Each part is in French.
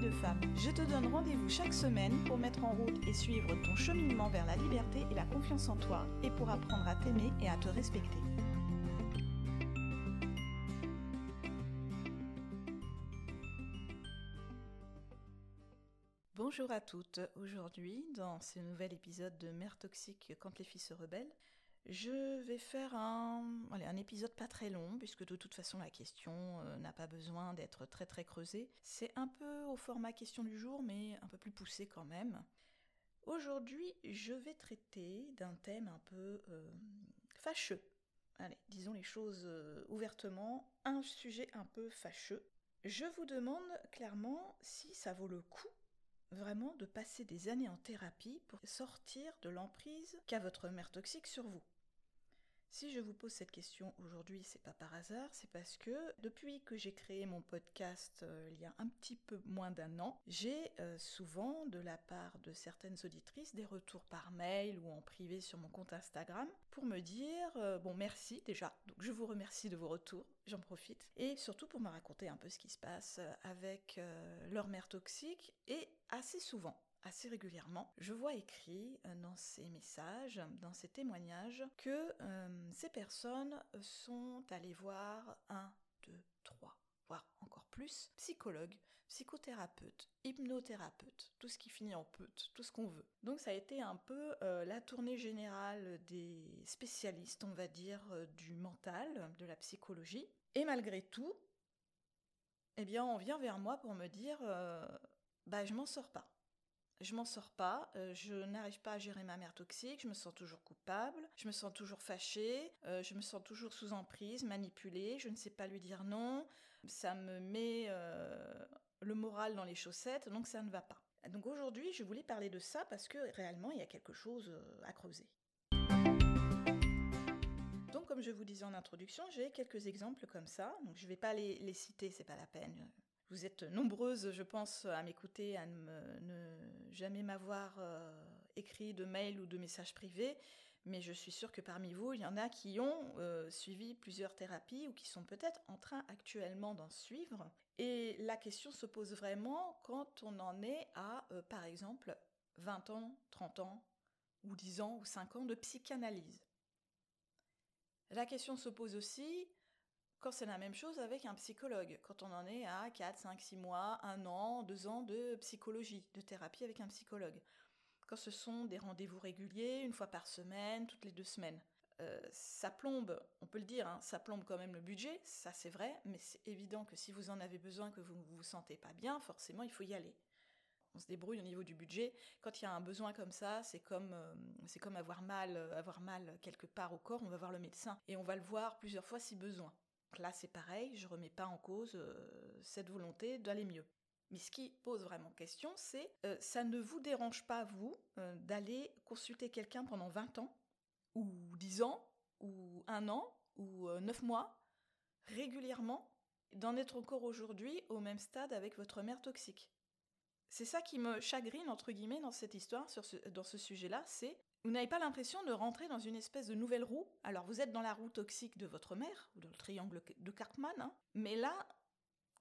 de femme. Je te donne rendez-vous chaque semaine pour mettre en route et suivre ton cheminement vers la liberté et la confiance en toi et pour apprendre à t'aimer et à te respecter. Bonjour à toutes. Aujourd'hui, dans ce nouvel épisode de Mère toxique quand les filles se rebellent, je vais faire un, un épisode pas très long, puisque de toute façon la question euh, n'a pas besoin d'être très très creusée. C'est un peu au format question du jour, mais un peu plus poussé quand même. Aujourd'hui, je vais traiter d'un thème un peu euh, fâcheux. Allez, disons les choses euh, ouvertement, un sujet un peu fâcheux. Je vous demande clairement si ça vaut le coup vraiment de passer des années en thérapie pour sortir de l'emprise qu'a votre mère toxique sur vous. Si je vous pose cette question aujourd'hui, c'est pas par hasard, c'est parce que depuis que j'ai créé mon podcast euh, il y a un petit peu moins d'un an, j'ai euh, souvent de la part de certaines auditrices des retours par mail ou en privé sur mon compte Instagram pour me dire euh, bon merci déjà. Donc je vous remercie de vos retours, j'en profite et surtout pour me raconter un peu ce qui se passe avec leur mère toxique et assez souvent assez régulièrement, je vois écrit euh, dans ces messages, dans ces témoignages, que euh, ces personnes sont allées voir un, deux, trois, voire encore plus, psychologues, psychothérapeutes, hypnothérapeutes, tout ce qui finit en peut, tout ce qu'on veut. Donc ça a été un peu euh, la tournée générale des spécialistes, on va dire, du mental, de la psychologie. Et malgré tout, eh bien, on vient vers moi pour me dire, bah, je m'en sors pas je m'en sors pas, euh, je n'arrive pas à gérer ma mère toxique, je me sens toujours coupable, je me sens toujours fâchée, euh, je me sens toujours sous emprise, manipulée, je ne sais pas lui dire non, ça me met euh, le moral dans les chaussettes, donc ça ne va pas. Donc aujourd'hui, je voulais parler de ça parce que réellement, il y a quelque chose à creuser. Donc, comme je vous disais en introduction, j'ai quelques exemples comme ça. Donc, je ne vais pas les, les citer, c'est pas la peine. Vous êtes nombreuses, je pense, à m'écouter, à ne, jamais m'avoir euh, écrit de mail ou de message privé, mais je suis sûre que parmi vous, il y en a qui ont euh, suivi plusieurs thérapies ou qui sont peut-être en train actuellement d'en suivre. Et la question se pose vraiment quand on en est à, euh, par exemple, 20 ans, 30 ans, ou 10 ans, ou 5 ans de psychanalyse. La question se pose aussi quand c'est la même chose avec un psychologue, quand on en est à 4, 5, 6 mois, 1 an, 2 ans de psychologie, de thérapie avec un psychologue. Quand ce sont des rendez-vous réguliers, une fois par semaine, toutes les deux semaines. Euh, ça plombe, on peut le dire, hein, ça plombe quand même le budget, ça c'est vrai, mais c'est évident que si vous en avez besoin, que vous ne vous sentez pas bien, forcément il faut y aller. On se débrouille au niveau du budget. Quand il y a un besoin comme ça, c'est comme, euh, c'est comme avoir mal, avoir mal quelque part au corps, on va voir le médecin et on va le voir plusieurs fois si besoin. Là, c'est pareil, je remets pas en cause euh, cette volonté d'aller mieux. Mais ce qui pose vraiment question, c'est euh, ça ne vous dérange pas, vous, euh, d'aller consulter quelqu'un pendant 20 ans, ou 10 ans, ou un an, ou 9 mois, régulièrement, d'en être encore aujourd'hui au même stade avec votre mère toxique? C'est ça qui me chagrine, entre guillemets, dans cette histoire, dans ce sujet-là, c'est vous n'avez pas l'impression de rentrer dans une espèce de nouvelle roue? Alors vous êtes dans la roue toxique de votre mère, dans le triangle de Cartman, hein. mais là,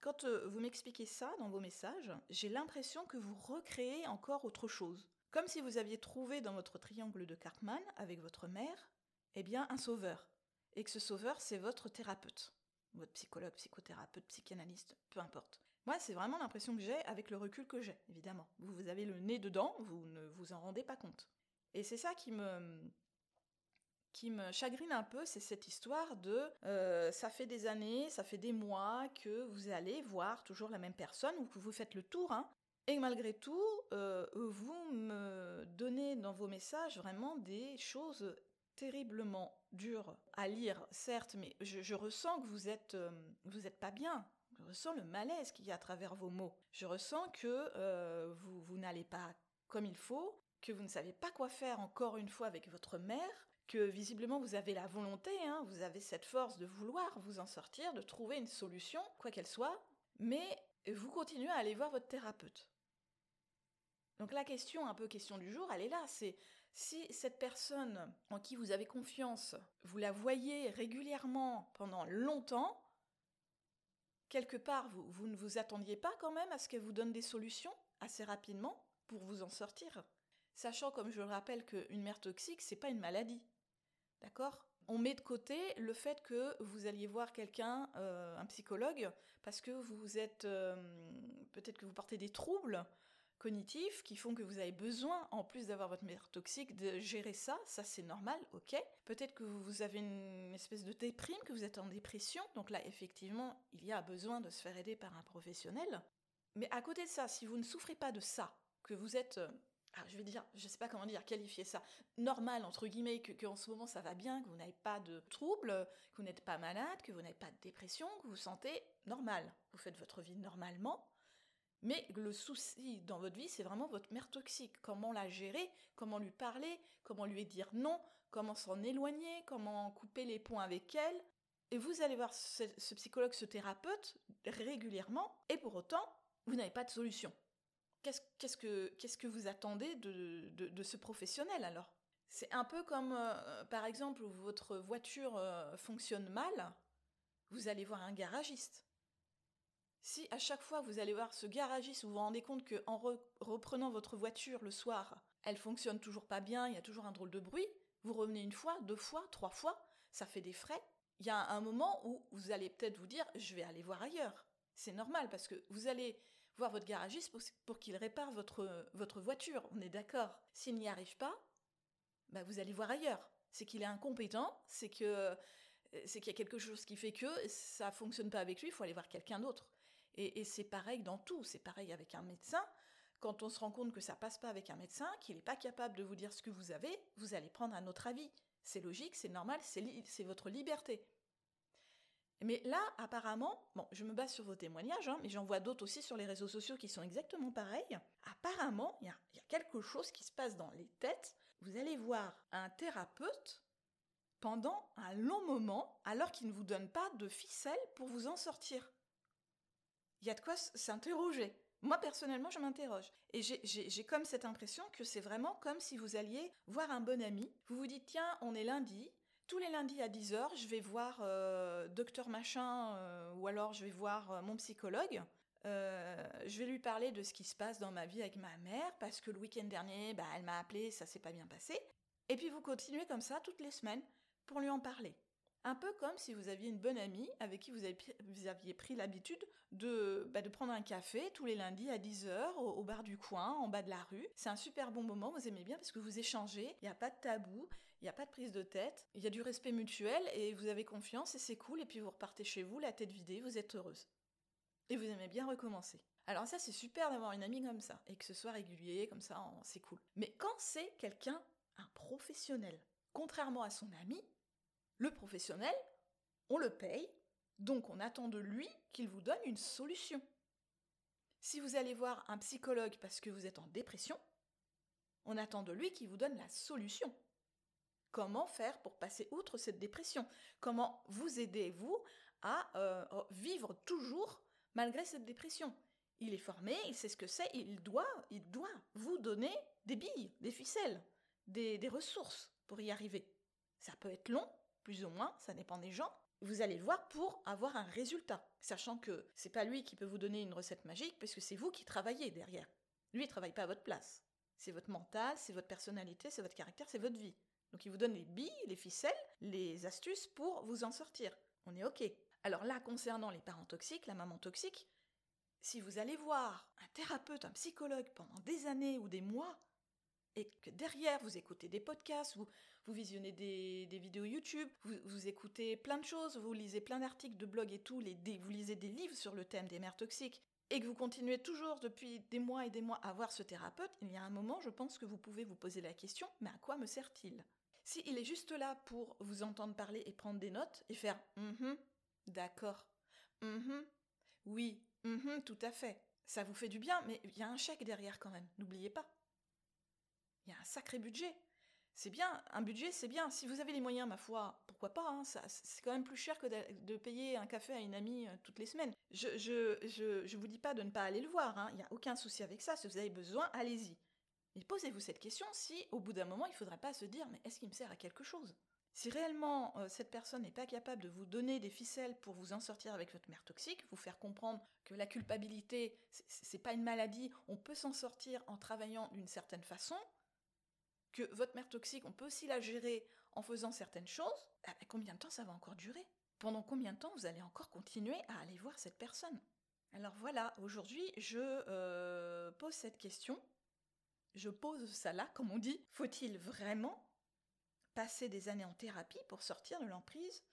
quand euh, vous m'expliquez ça dans vos messages, j'ai l'impression que vous recréez encore autre chose. Comme si vous aviez trouvé dans votre triangle de Cartman, avec votre mère, eh bien un sauveur. Et que ce sauveur, c'est votre thérapeute. Votre psychologue, psychothérapeute, psychanalyste, peu importe. Moi, c'est vraiment l'impression que j'ai avec le recul que j'ai, évidemment. Vous avez le nez dedans, vous ne vous en rendez pas compte. Et c'est ça qui me chagrine un peu, c'est cette histoire de euh, ça fait des années, ça fait des mois que vous allez voir toujours la même personne ou que vous faites le tour, hein, et malgré tout, euh, vous me donnez dans vos messages vraiment des choses terriblement dures à lire, certes, mais je, ressens que vous êtes, euh, vous êtes pas bien. Je ressens le malaise qu'il y a à travers vos mots. Je ressens que vous n'allez pas comme il faut, que vous ne savez pas quoi faire encore une fois avec votre mère, que visiblement vous avez la volonté, hein, vous avez cette force de vouloir vous en sortir, de trouver une solution, quoi qu'elle soit, mais vous continuez à aller voir votre thérapeute. Donc la question, un peu question du jour, elle est là, c'est si cette personne en qui vous avez confiance, vous la voyez régulièrement pendant longtemps, quelque part, vous, vous ne vous attendiez pas quand même à ce qu'elle vous donne des solutions assez rapidement pour vous en sortir? Sachant, comme je le rappelle, qu'une mère toxique, c'est pas une maladie. D'accord? On met de côté le fait que vous alliez voir quelqu'un, euh, un psychologue, parce que vous êtes. Euh, peut-être que vous portez des troubles cognitifs qui font que vous avez besoin, en plus d'avoir votre mère toxique, de gérer ça. Ça, c'est normal, ok? Peut-être que vous avez une espèce de déprime, que vous êtes en dépression. Donc là, effectivement, il y a besoin de se faire aider par un professionnel. Mais à côté de ça, si vous ne souffrez pas de ça, que vous êtes ah, je vais dire, je sais pas comment dire, qualifier ça, normal, entre guillemets, que, en ce moment ça va bien, que vous n'avez pas de troubles, que vous n'êtes pas malade, que vous n'avez pas de dépression, que vous vous sentez normal. Vous faites votre vie normalement, mais le souci dans votre vie, c'est vraiment votre mère toxique. Comment la gérer, comment lui parler, comment lui dire non, comment s'en éloigner, comment couper les ponts avec elle. Et vous allez voir ce psychologue, ce thérapeute régulièrement, et pour autant, vous n'avez pas de solution. Qu'est-ce que, vous attendez de, ce professionnel alors? C'est un peu comme, euh, par exemple, votre voiture euh, fonctionne mal, vous allez voir un garagiste. Si à chaque fois vous allez voir ce garagiste, vous vous rendez compte qu'en reprenant votre voiture le soir, elle fonctionne toujours pas bien, il y a toujours un drôle de bruit, vous revenez une fois, deux fois, trois fois, ça fait des frais. Il y a un moment où vous allez peut-être vous dire je vais aller voir ailleurs. C'est normal parce que vous allez voir votre garagiste pour, qu'il répare votre, votre voiture. On est d'accord. S'il n'y arrive pas, bah vous allez voir ailleurs. C'est qu'il est incompétent, c'est que c'est qu'il y a quelque chose qui fait que ça fonctionne pas avec lui, il faut aller voir quelqu'un d'autre. Et, c'est pareil dans tout, c'est pareil avec un médecin. Quand on se rend compte que ça passe pas avec un médecin, qu'il n'est pas capable de vous dire ce que vous avez, vous allez prendre un autre avis. C'est logique, c'est normal, c'est votre liberté. Mais là, apparemment, bon, je me base sur vos témoignages, hein, mais j'en vois d'autres aussi sur les réseaux sociaux qui sont exactement pareils. Apparemment, il y, a, quelque chose qui se passe dans les têtes. Vous allez voir un thérapeute pendant un long moment alors qu'il ne vous donne pas de ficelle pour vous en sortir. Il y a de quoi s'interroger. Moi, personnellement, je m'interroge. Et j'ai comme cette impression que c'est vraiment comme si vous alliez voir un bon ami. Vous vous dites, tiens, on est lundi, tous les lundis à 10h, je vais voir euh, docteur machin euh, ou alors je vais voir euh, mon psychologue. je vais lui parler de ce qui se passe dans ma vie avec ma mère parce que le week-end dernier, bah, elle m'a appelé, ça s'est pas bien passé. Et puis vous continuez comme ça toutes les semaines pour lui en parler. Un peu comme si vous aviez une bonne amie avec qui vous, aviez pris l'habitude de, bah, de prendre un café tous les lundis à 10h au, bar du coin, en bas de la rue. C'est un super bon moment, vous aimez bien parce que vous échangez, il n'y a pas de tabou, il n'y a pas de prise de tête, il y a du respect mutuel et vous avez confiance et c'est cool et puis vous repartez chez vous, la tête vidée, vous êtes heureuse. Et vous aimez bien recommencer. Alors ça c'est super d'avoir une amie comme ça et que ce soit régulier, comme ça c'est cool. Mais quand c'est quelqu'un, un professionnel, contrairement à son ami, le professionnel, on le paye, donc on attend de lui qu'il vous donne une solution. Si vous allez voir un psychologue parce que vous êtes en dépression, on attend de lui qu'il vous donne la solution. Comment faire pour passer outre cette dépression? Comment vous aider, vous, à euh, vivre toujours malgré cette dépression? Il est formé, il sait ce que c'est, il doit, il doit vous donner des billes, des ficelles, des, des ressources pour y arriver. Ça peut être long, plus ou moins, ça dépend des gens. Vous allez le voir pour avoir un résultat, sachant que c'est pas lui qui peut vous donner une recette magique, parce que c'est vous qui travaillez derrière. Lui, il travaille pas à votre place. C'est votre mental, c'est votre personnalité, c'est votre caractère, c'est votre vie. Donc il vous donne les billes, les ficelles, les astuces pour vous en sortir. On est OK. Alors là, concernant les parents toxiques, la maman toxique, si vous allez voir un thérapeute, un psychologue pendant des années ou des mois, et que derrière vous écoutez des podcasts, vous, vous visionnez des, vidéos YouTube, vous, écoutez plein de choses, vous lisez plein d'articles de blog et tout, vous lisez des livres sur le thème des mères toxiques, et que vous continuez toujours depuis des mois et des mois à voir ce thérapeute, il y a un moment, je pense que vous pouvez vous poser la question, mais à quoi me sert-il? Si il est juste là pour vous entendre parler et prendre des notes et faire mm d'accord, mm Oui, tout à fait. Ça vous fait du bien, mais il y a un chèque derrière quand même, n'oubliez pas. Il y a un sacré budget. C'est bien, un budget c'est bien. Si vous avez les moyens, ma foi, pourquoi pas hein, C'est quand même plus cher que de, payer un café à une amie euh, toutes les semaines. Je je, je, vous dis pas de ne pas aller le voir, hein. il n'y a aucun souci avec ça. Si vous avez besoin, allez-y. Mais posez-vous cette question si, au bout d'un moment, il ne faudrait pas se dire mais est-ce qu'il me sert à quelque chose? Si réellement euh, cette personne n'est pas capable de vous donner des ficelles pour vous en sortir avec votre mère toxique, vous faire comprendre que la culpabilité, c'est pas une maladie, on peut s'en sortir en travaillant d'une certaine façon, que votre mère toxique, on peut aussi la gérer en faisant certaines choses, ben, combien de temps ça va encore durer? Pendant combien de temps vous allez encore continuer à aller voir cette personne? Alors voilà, aujourd'hui, je euh, pose cette question. Je pose ça là, comme on dit. Faut-il vraiment passer des années en thérapie pour sortir de l'emprise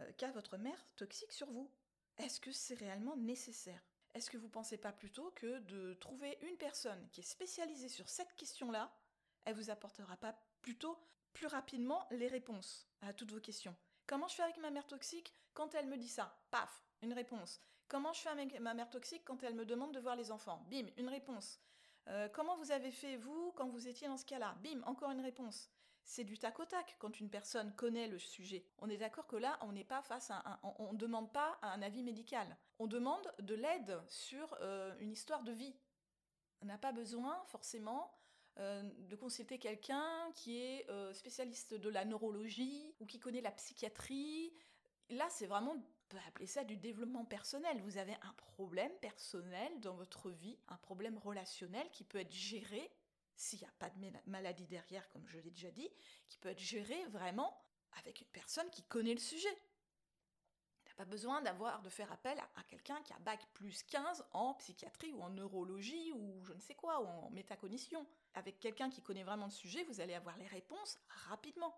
euh, qu'a votre mère toxique sur vous? Est-ce que c'est réellement nécessaire? Est-ce que vous ne pensez pas plutôt que de trouver une personne qui est spécialisée sur cette question-là, elle vous apportera pas plutôt plus rapidement les réponses à toutes vos questions Comment je fais avec ma mère toxique quand elle me dit ça? Paf, une réponse. Comment je fais avec ma mère toxique quand elle me demande de voir les enfants? Bim, une réponse. Euh, comment vous avez fait vous quand vous étiez dans ce cas-là? Bim, encore une réponse c'est du tac au tac quand une personne connaît le sujet. On est d'accord que là, on n'est pas face à un, on, ne demande pas un avis médical. On demande de l'aide sur euh, une histoire de vie. On n'a pas besoin forcément euh, de consulter quelqu'un qui est euh, spécialiste de la neurologie ou qui connaît la psychiatrie. Là, c'est vraiment, on peut appeler ça du développement personnel. Vous avez un problème personnel dans votre vie, un problème relationnel qui peut être géré s'il n'y a pas de maladie derrière, comme je l'ai déjà dit, qui peut être géré vraiment avec une personne qui connaît le sujet. N'a pas besoin d'avoir de faire appel à, quelqu'un qui a bac plus 15 en psychiatrie ou en neurologie ou je ne sais quoi, ou en métacognition. Avec quelqu'un qui connaît vraiment le sujet, vous allez avoir les réponses rapidement.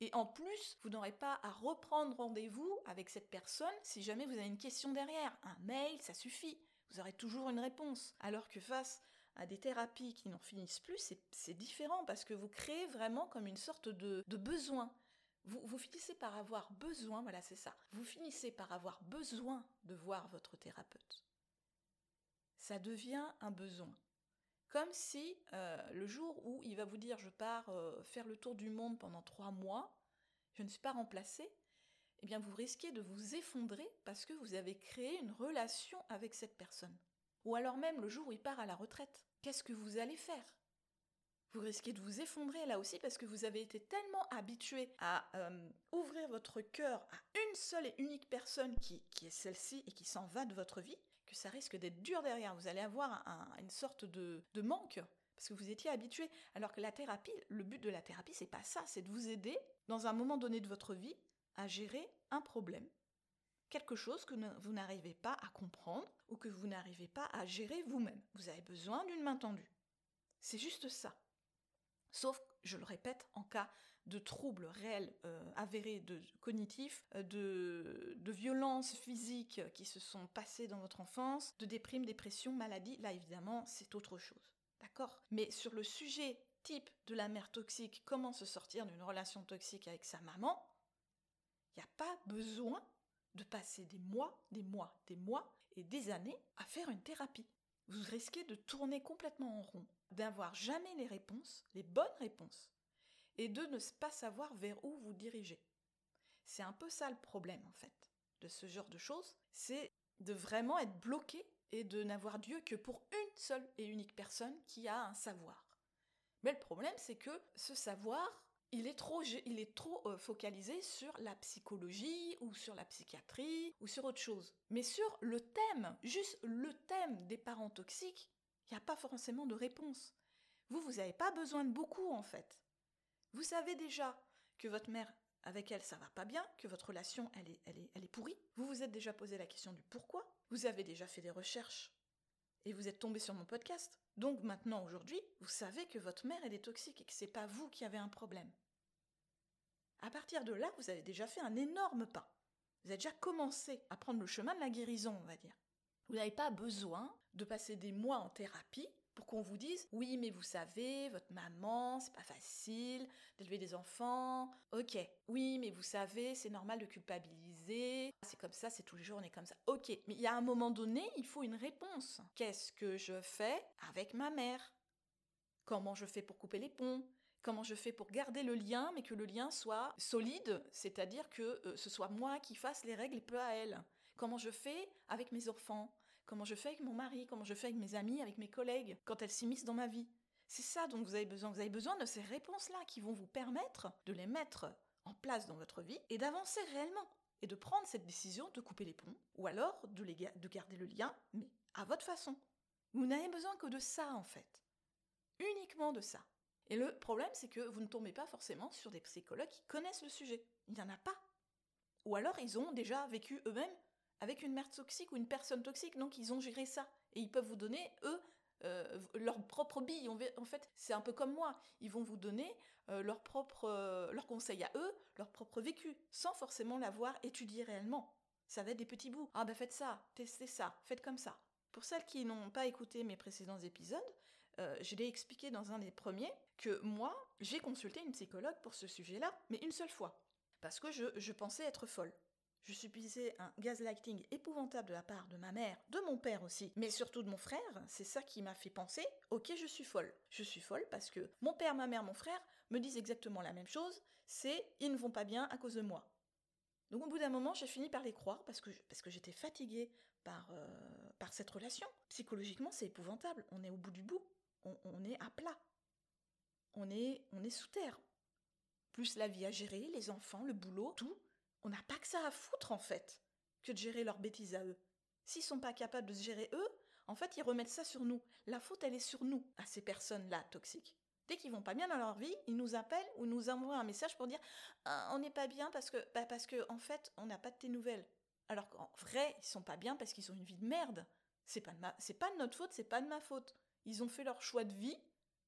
Et en plus, vous n'aurez pas à reprendre rendez-vous avec cette personne si jamais vous avez une question derrière. Un mail, ça suffit. Vous aurez toujours une réponse. Alors que face à des thérapies qui n'en finissent plus, c'est différent parce que vous créez vraiment comme une sorte de, besoin. Vous, vous, finissez par avoir besoin, voilà c'est ça, vous finissez par avoir besoin de voir votre thérapeute. Ça devient un besoin. Comme si euh, le jour où il va vous dire je pars euh, faire le tour du monde pendant trois mois, je ne suis pas remplacé, eh bien vous risquez de vous effondrer parce que vous avez créé une relation avec cette personne. Ou alors même le jour où il part à la retraite. Qu'est-ce que vous allez faire? Vous risquez de vous effondrer là aussi parce que vous avez été tellement habitué à euh, ouvrir votre cœur à une seule et unique personne qui, est celle-ci et qui s'en va de votre vie, que ça risque d'être dur derrière. Vous allez avoir une sorte de, de, manque parce que vous étiez habitué. Alors que la thérapie, le but de la thérapie, c'est pas ça, c'est de vous aider dans un moment donné de votre vie à gérer un problème quelque chose que vous n'arrivez pas à comprendre ou que vous n'arrivez pas à gérer vous-même. Vous avez besoin d'une main tendue. C'est juste ça. Sauf, je le répète, en cas de troubles réels euh, avérés de cognitifs, euh, de, de violences physiques qui se sont passées dans votre enfance, de déprime, dépression, maladie, là évidemment c'est autre chose. D'accord? Mais sur le sujet type de la mère toxique, comment se sortir d'une relation toxique avec sa maman, il n'y a pas besoin de passer des mois, des mois, des mois et des années à faire une thérapie. Vous risquez de tourner complètement en rond, d'avoir jamais les réponses, les bonnes réponses, et de ne pas savoir vers où vous diriger. C'est un peu ça le problème en fait de ce genre de choses, c'est de vraiment être bloqué et de n'avoir Dieu que pour une seule et unique personne qui a un savoir. Mais le problème c'est que ce savoir, il est trop, il est trop euh, focalisé sur la psychologie ou sur la psychiatrie ou sur autre chose. Mais sur le thème, juste le thème des parents toxiques, il n'y a pas forcément de réponse. Vous, vous n'avez pas besoin de beaucoup en fait. Vous savez déjà que votre mère, avec elle, ça va pas bien, que votre relation, elle est, elle est, elle est pourrie. Vous vous êtes déjà posé la question du pourquoi. Vous avez déjà fait des recherches et vous êtes tombé sur mon podcast. Donc maintenant, aujourd'hui, vous savez que votre mère, elle est toxique et que c'est pas vous qui avez un problème. À partir de là, vous avez déjà fait un énorme pas. Vous avez déjà commencé à prendre le chemin de la guérison, on va dire. Vous n'avez pas besoin de passer des mois en thérapie pour qu'on vous dise oui mais vous savez votre maman c'est pas facile d'élever des enfants. Ok. Oui mais vous savez c'est normal de culpabiliser. C'est comme ça c'est tous les jours on est comme ça. Ok. Mais il y a un moment donné il faut une réponse. Qu'est-ce que je fais avec ma mère? Comment je fais pour couper les ponts? Comment je fais pour garder le lien mais que le lien soit solide c'est-à-dire que euh, ce soit moi qui fasse les règles et peu à elle comment je fais avec mes enfants? Comment je fais avec mon mari, comment je fais avec mes amis, avec mes collègues, quand elles s'immiscent dans ma vie? C'est ça dont vous avez besoin. Vous avez besoin de ces réponses-là qui vont vous permettre de les mettre en place dans votre vie et d'avancer réellement. Et de prendre cette décision de couper les ponts, ou alors de garder le lien, mais à votre façon. Vous n'avez besoin que de ça, en fait. Uniquement de ça. Et le problème, c'est que vous ne tombez pas forcément sur des psychologues qui connaissent le sujet. Il n'y en a pas. Ou alors ils ont déjà vécu eux-mêmes avec une mère toxique ou une personne toxique, donc ils ont géré ça. Et ils peuvent vous donner, eux, euh, leur propre bille. En fait, c'est un peu comme moi. Ils vont vous donner euh, leur propre, euh, leurs conseils à eux, leur propre vécu, sans forcément l'avoir étudié réellement. Ça va être des petits bouts. Ah ben faites ça, testez ça, faites comme ça. Pour celles qui n'ont pas écouté mes précédents épisodes, je l'ai expliqué dans un des premiers que moi, j'ai consulté une psychologue pour ce sujet-là, mais une seule fois. Parce que je pensais être folle. Je subissais un gaslighting épouvantable de la part de ma mère, de mon père aussi, mais surtout de mon frère. C'est ça qui m'a fait penser, ok, je suis folle. Je suis folle parce que mon père, ma mère, mon frère me disent exactement la même chose, c'est ils ne vont pas bien à cause de moi. Donc au bout d'un moment, j'ai fini par les croire parce que, parce que j'étais fatiguée par, euh, par cette relation. Psychologiquement, c'est épouvantable. On est au bout du bout. On, est à plat. On est, on est sous terre. Plus la vie à gérer, les enfants, le boulot, tout on n'a pas que ça à foutre en fait, que de gérer leurs bêtises à eux. S'ils sont pas capables de se gérer eux, en fait, ils remettent ça sur nous. La faute, elle est sur nous, à ces personnes-là toxiques. Dès qu'ils vont pas bien dans leur vie, ils nous appellent ou nous envoient un message pour dire ah, on n'est pas bien parce que bah parce que en fait on n'a pas de tes nouvelles. Alors qu'en vrai ils sont pas bien parce qu'ils ont une vie de merde. C'est pas de ma... c'est pas de notre faute, c'est pas de ma faute. Ils ont fait leur choix de vie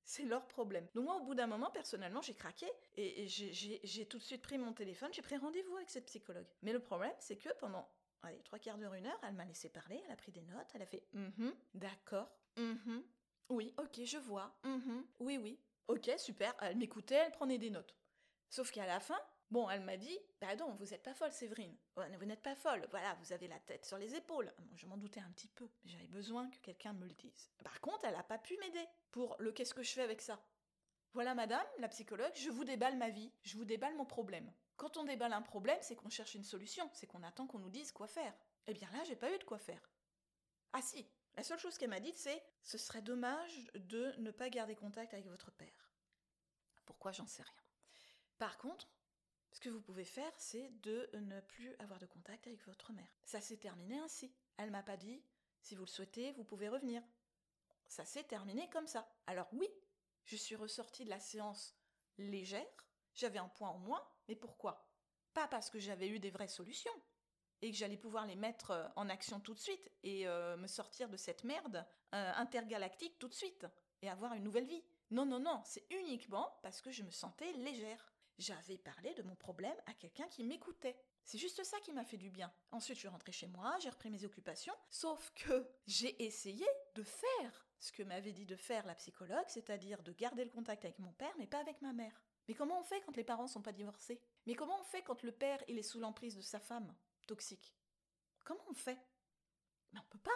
c'est leur problème. Donc moi, au bout d'un moment, personnellement, j'ai craqué et, j'ai tout de suite pris mon téléphone, j'ai pris rendez-vous avec cette psychologue. Mais le problème, c'est que pendant allez, trois quarts d'heure, une heure, elle m'a laissé parler, elle a pris des notes, elle a fait mm d'accord, mm oui, ok, je vois, mm oui, oui, ok, super, elle m'écoutait, elle prenait des notes. Sauf qu'à la fin, Bon, elle m'a dit, bah non, vous n'êtes pas folle, Séverine. Vous n'êtes pas folle. Voilà, vous avez la tête sur les épaules. Je m'en doutais un petit peu, j'avais besoin que quelqu'un me le dise. Par contre, elle n'a pas pu m'aider pour le qu'est-ce que je fais avec ça? Voilà, madame, la psychologue, je vous déballe ma vie, je vous déballe mon problème. Quand on déballe un problème, c'est qu'on cherche une solution, c'est qu'on attend qu'on nous dise quoi faire. Eh bien là, j'ai pas eu de quoi faire. Ah si, la seule chose qu'elle m'a dite, c'est ce serait dommage de ne pas garder contact avec votre père. Pourquoi j'en sais rien. Par contre, ce que vous pouvez faire, c'est de ne plus avoir de contact avec votre mère. Ça s'est terminé ainsi. Elle m'a pas dit, si vous le souhaitez, vous pouvez revenir. Ça s'est terminé comme ça. Alors oui, je suis ressortie de la séance légère, j'avais un point en moins, mais pourquoi? Pas parce que j'avais eu des vraies solutions et que j'allais pouvoir les mettre euh, en action tout de suite et euh, me sortir de cette merde euh, intergalactique tout de suite et avoir une nouvelle vie. Non, non, non, c'est uniquement parce que je me sentais légère j'avais parlé de mon problème à quelqu'un qui m'écoutait. C'est juste ça qui m'a fait du bien. Ensuite, je suis rentrée chez moi, j'ai repris mes occupations, sauf que j'ai essayé de faire ce que m'avait dit de faire la psychologue, c'est-à-dire de garder le contact avec mon père, mais pas avec ma mère. Mais comment on fait quand les parents sont pas divorcés? Mais comment on fait quand le père il est sous l'emprise de sa femme toxique? Comment on fait? Mais on peut pas.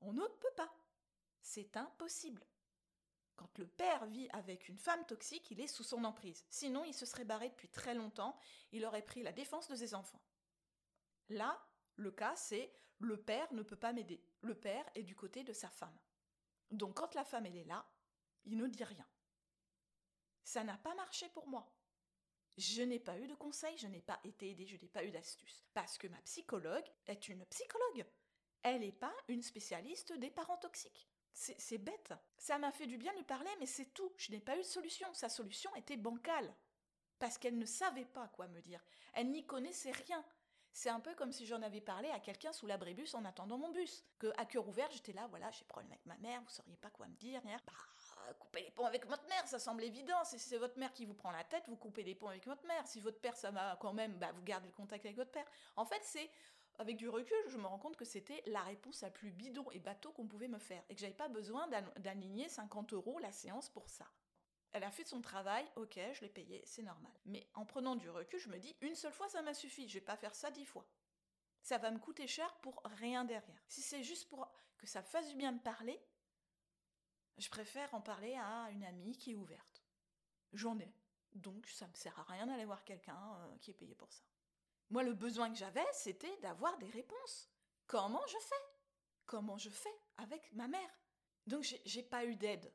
On ne peut pas. C'est impossible. Quand le père vit avec une femme toxique, il est sous son emprise. Sinon, il se serait barré depuis très longtemps, il aurait pris la défense de ses enfants. Là, le cas, c'est le père ne peut pas m'aider. Le père est du côté de sa femme. Donc quand la femme, elle est là, il ne dit rien. Ça n'a pas marché pour moi. Je n'ai pas eu de conseils, je n'ai pas été aidée, je n'ai pas eu d'astuce. Parce que ma psychologue est une psychologue. Elle n'est pas une spécialiste des parents toxiques. C'est bête. Ça m'a fait du bien de parler, mais c'est tout. Je n'ai pas eu de solution. Sa solution était bancale. Parce qu'elle ne savait pas quoi me dire. Elle n'y connaissait rien. C'est un peu comme si j'en avais parlé à quelqu'un sous l'abribus en attendant mon bus. Que à cœur ouvert, j'étais là, voilà, j'ai problème avec ma mère, vous sauriez pas quoi me dire. Bah, coupez les ponts avec votre mère, ça semble évident. Si c'est votre mère qui vous prend la tête, vous coupez les ponts avec votre mère. Si votre père, ça va quand même, bah, vous gardez le contact avec votre père. En fait, c'est avec du recul, je me rends compte que c'était la réponse la plus bidon et bateau qu'on pouvait me faire et que j'avais pas besoin d'aligner 50 euros la séance pour ça. Elle a fait son travail, ok, je l'ai payé, c'est normal. Mais en prenant du recul, je me dis, une seule fois, ça m'a suffi, je vais pas faire ça dix fois. Ça va me coûter cher pour rien derrière. Si c'est juste pour que ça fasse du bien de parler, je préfère en parler à une amie qui est ouverte. J'en ai. Donc ça me sert à rien d'aller voir quelqu'un euh, qui est payé pour ça. Moi, le besoin que j'avais, c'était d'avoir des réponses. Comment je fais? Comment je fais avec ma mère? Donc j'ai pas eu d'aide.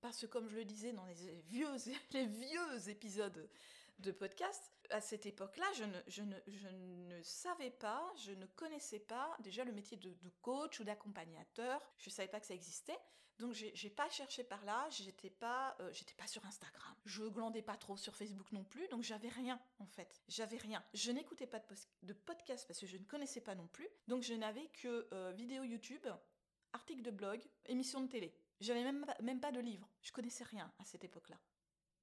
Parce que comme je le disais dans les vieux, les vieux épisodes de podcast, à cette époque-là, je ne, savais pas, je ne connaissais pas déjà le métier de, coach ou d'accompagnateur. Je ne savais pas que ça existait. Donc j'ai pas cherché par là, j'étais pas, euh, pas sur Instagram. Je glandais pas trop sur Facebook non plus, donc j'avais rien en fait. J'avais rien. Je n'écoutais pas de, podcast parce que je ne connaissais pas non plus. Donc je n'avais que euh, vidéos YouTube, articles de blog, émissions de télé. J'avais même, même pas de livre. Je connaissais rien à cette époque-là.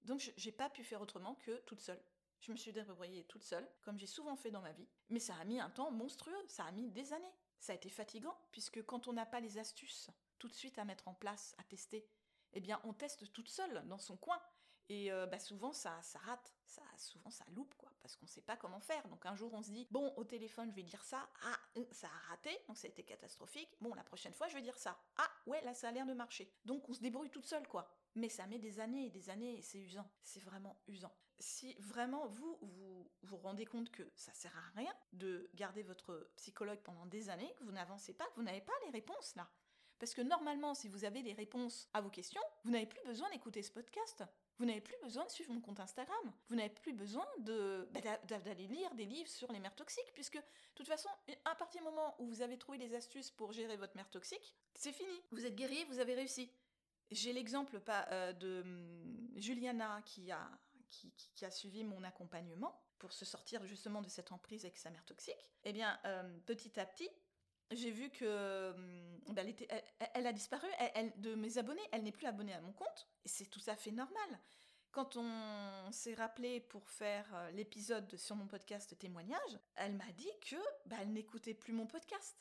Donc j'ai pas pu faire autrement que toute seule. Je me suis débrouillée toute seule, comme j'ai souvent fait dans ma vie. Mais ça a mis un temps monstrueux, ça a mis des années. Ça a été fatigant, puisque quand on n'a pas les astuces tout de suite à mettre en place, à tester, eh bien on teste toute seule dans son coin. Et euh, bah, souvent ça, ça rate, ça, souvent ça loupe quoi, parce qu'on ne sait pas comment faire. Donc un jour on se dit bon au téléphone je vais dire ça, ah euh, ça a raté, donc ça a été catastrophique. Bon la prochaine fois je vais dire ça, ah ouais là ça a l'air de marcher. Donc on se débrouille toute seule quoi. Mais ça met des années et des années et c'est usant, c'est vraiment usant. Si vraiment vous vous vous rendez compte que ça sert à rien de garder votre psychologue pendant des années, que vous n'avancez pas, que vous n'avez pas les réponses là, parce que normalement, si vous avez les réponses à vos questions, vous n'avez plus besoin d'écouter ce podcast. Vous n'avez plus besoin de suivre mon compte Instagram. Vous n'avez plus besoin de bah, d'aller lire des livres sur les mères toxiques, puisque de toute façon, à partir du moment où vous avez trouvé les astuces pour gérer votre mère toxique, c'est fini. Vous êtes guéri, vous avez réussi. J'ai l'exemple euh, de hum, Juliana qui a, suivi mon accompagnement pour se sortir justement de cette emprise avec sa mère toxique. Eh bien, euh, petit à petit, j'ai vu que hum, bah, a disparu de mes abonnés. Elle n'est plus abonnée à mon compte. Et c'est tout à fait normal. Quand on s'est rappelé pour faire euh, l'épisode sur mon podcast témoignage, elle m'a dit que bah, elle n'écoutait plus mon podcast.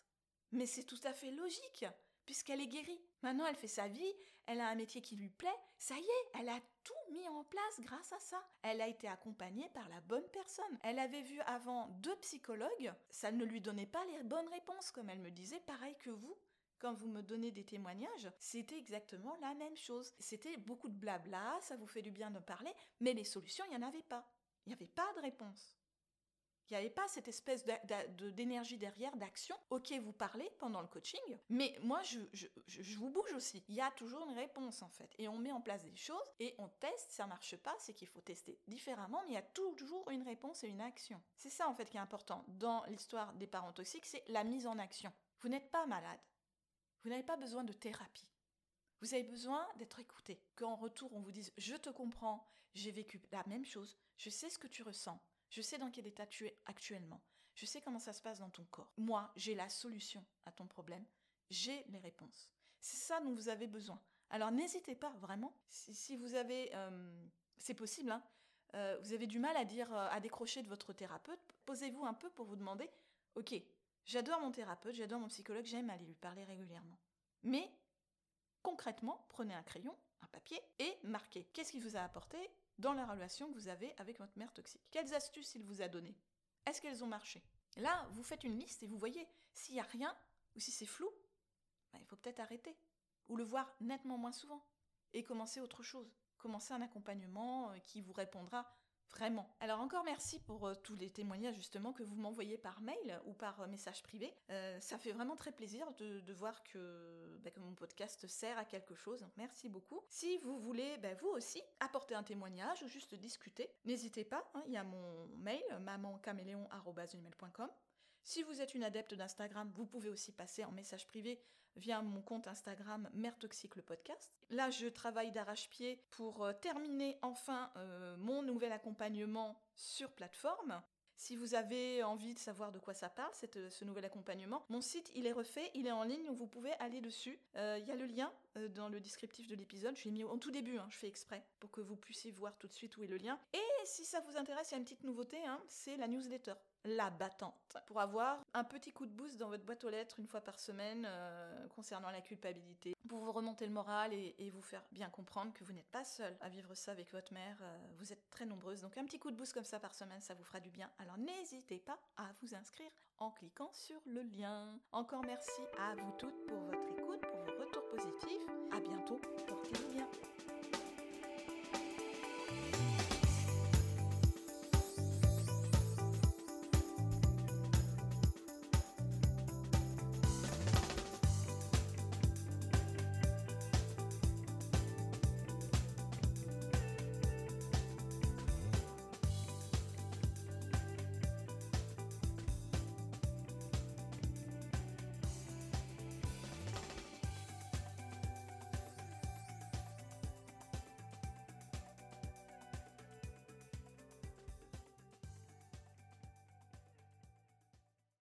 Mais c'est tout à fait logique puisqu'elle est guérie. Maintenant, elle fait sa vie, elle a un métier qui lui plaît, ça y est, elle a tout mis en place grâce à ça. Elle a été accompagnée par la bonne personne. Elle avait vu avant deux psychologues, ça ne lui donnait pas les bonnes réponses, comme elle me disait, pareil que vous. Quand vous me donnez des témoignages, c'était exactement la même chose. C'était beaucoup de blabla, ça vous fait du bien de parler, mais les solutions, il n'y en avait pas. Il n'y avait pas de réponse. Il n'y avait pas cette espèce d'énergie derrière, d'action. Ok, vous parlez pendant le coaching, mais moi, je, je, vous bouge aussi. Il y a toujours une réponse, en fait. Et on met en place des choses et on teste, ça marche pas, c'est qu'il faut tester différemment, mais il y a toujours une réponse et une action. C'est ça, en fait, qui est important dans l'histoire des parents toxiques, c'est la mise en action. Vous n'êtes pas malade. Vous n'avez pas besoin de thérapie. Vous avez besoin d'être écouté. Qu'en retour, on vous dise Je te comprends, j'ai vécu la même chose, je sais ce que tu ressens. Je sais dans quel état tu es actuellement. Je sais comment ça se passe dans ton corps. Moi, j'ai la solution à ton problème. J'ai les réponses. C'est ça dont vous avez besoin. Alors n'hésitez pas vraiment. Si, vous avez, euh, c'est possible, hein, euh, vous avez du mal à dire, euh, à décrocher de votre thérapeute, posez-vous un peu pour vous demander, ok, j'adore mon thérapeute, j'adore mon psychologue, j'aime aller lui parler régulièrement. Mais concrètement, prenez un crayon, un papier et marquez qu'est-ce qu'il vous a apporté? Dans la relation que vous avez avec votre mère toxique. Quelles astuces il vous a données? Est-ce qu'elles ont marché? Là, vous faites une liste et vous voyez, s'il n'y a rien, ou si c'est flou, ben, il faut peut-être arrêter, ou le voir nettement moins souvent, et commencer autre chose. Commencer un accompagnement euh, qui vous répondra Vraiment. Alors encore merci pour euh, tous les témoignages justement que vous m'envoyez par mail ou par euh, message privé. Euh, ça fait vraiment très plaisir de, voir bah, que, mon podcast sert à quelque chose. Merci beaucoup. Si vous voulez bah, vous aussi apporter un témoignage ou juste discuter, n'hésitez pas. Hein, il y a mon mail mamancaméléon.com. Si vous êtes une adepte d'Instagram, vous pouvez aussi passer en message privé via mon compte Instagram Mère Toxique le podcast. Là, je travaille d'arrache-pied pour euh, terminer enfin euh, mon nouvel accompagnement sur plateforme. Si vous avez envie de savoir de quoi ça parle, euh, ce nouvel accompagnement, mon site il est refait, il est en ligne, vous pouvez aller dessus. Il y a le lien dans le descriptif de l'épisode, je l'ai mis en tout début, hein, je fais exprès, pour que vous puissiez voir tout de suite où est le lien. Et si ça vous intéresse, il y a une petite nouveauté, hein, c'est la newsletter. La battante, pour avoir un petit coup de boost dans votre boîte aux lettres une fois par semaine euh, concernant la culpabilité, pour vous remonter le moral et, vous faire bien comprendre que vous n'êtes pas seul à vivre ça avec votre mère, euh, vous êtes très nombreuses, donc un petit coup de boost comme ça par semaine, ça vous fera du bien. Alors n'hésitez pas à vous inscrire en cliquant sur le lien. Encore merci à vous toutes pour votre écoute, pour vos retours positifs.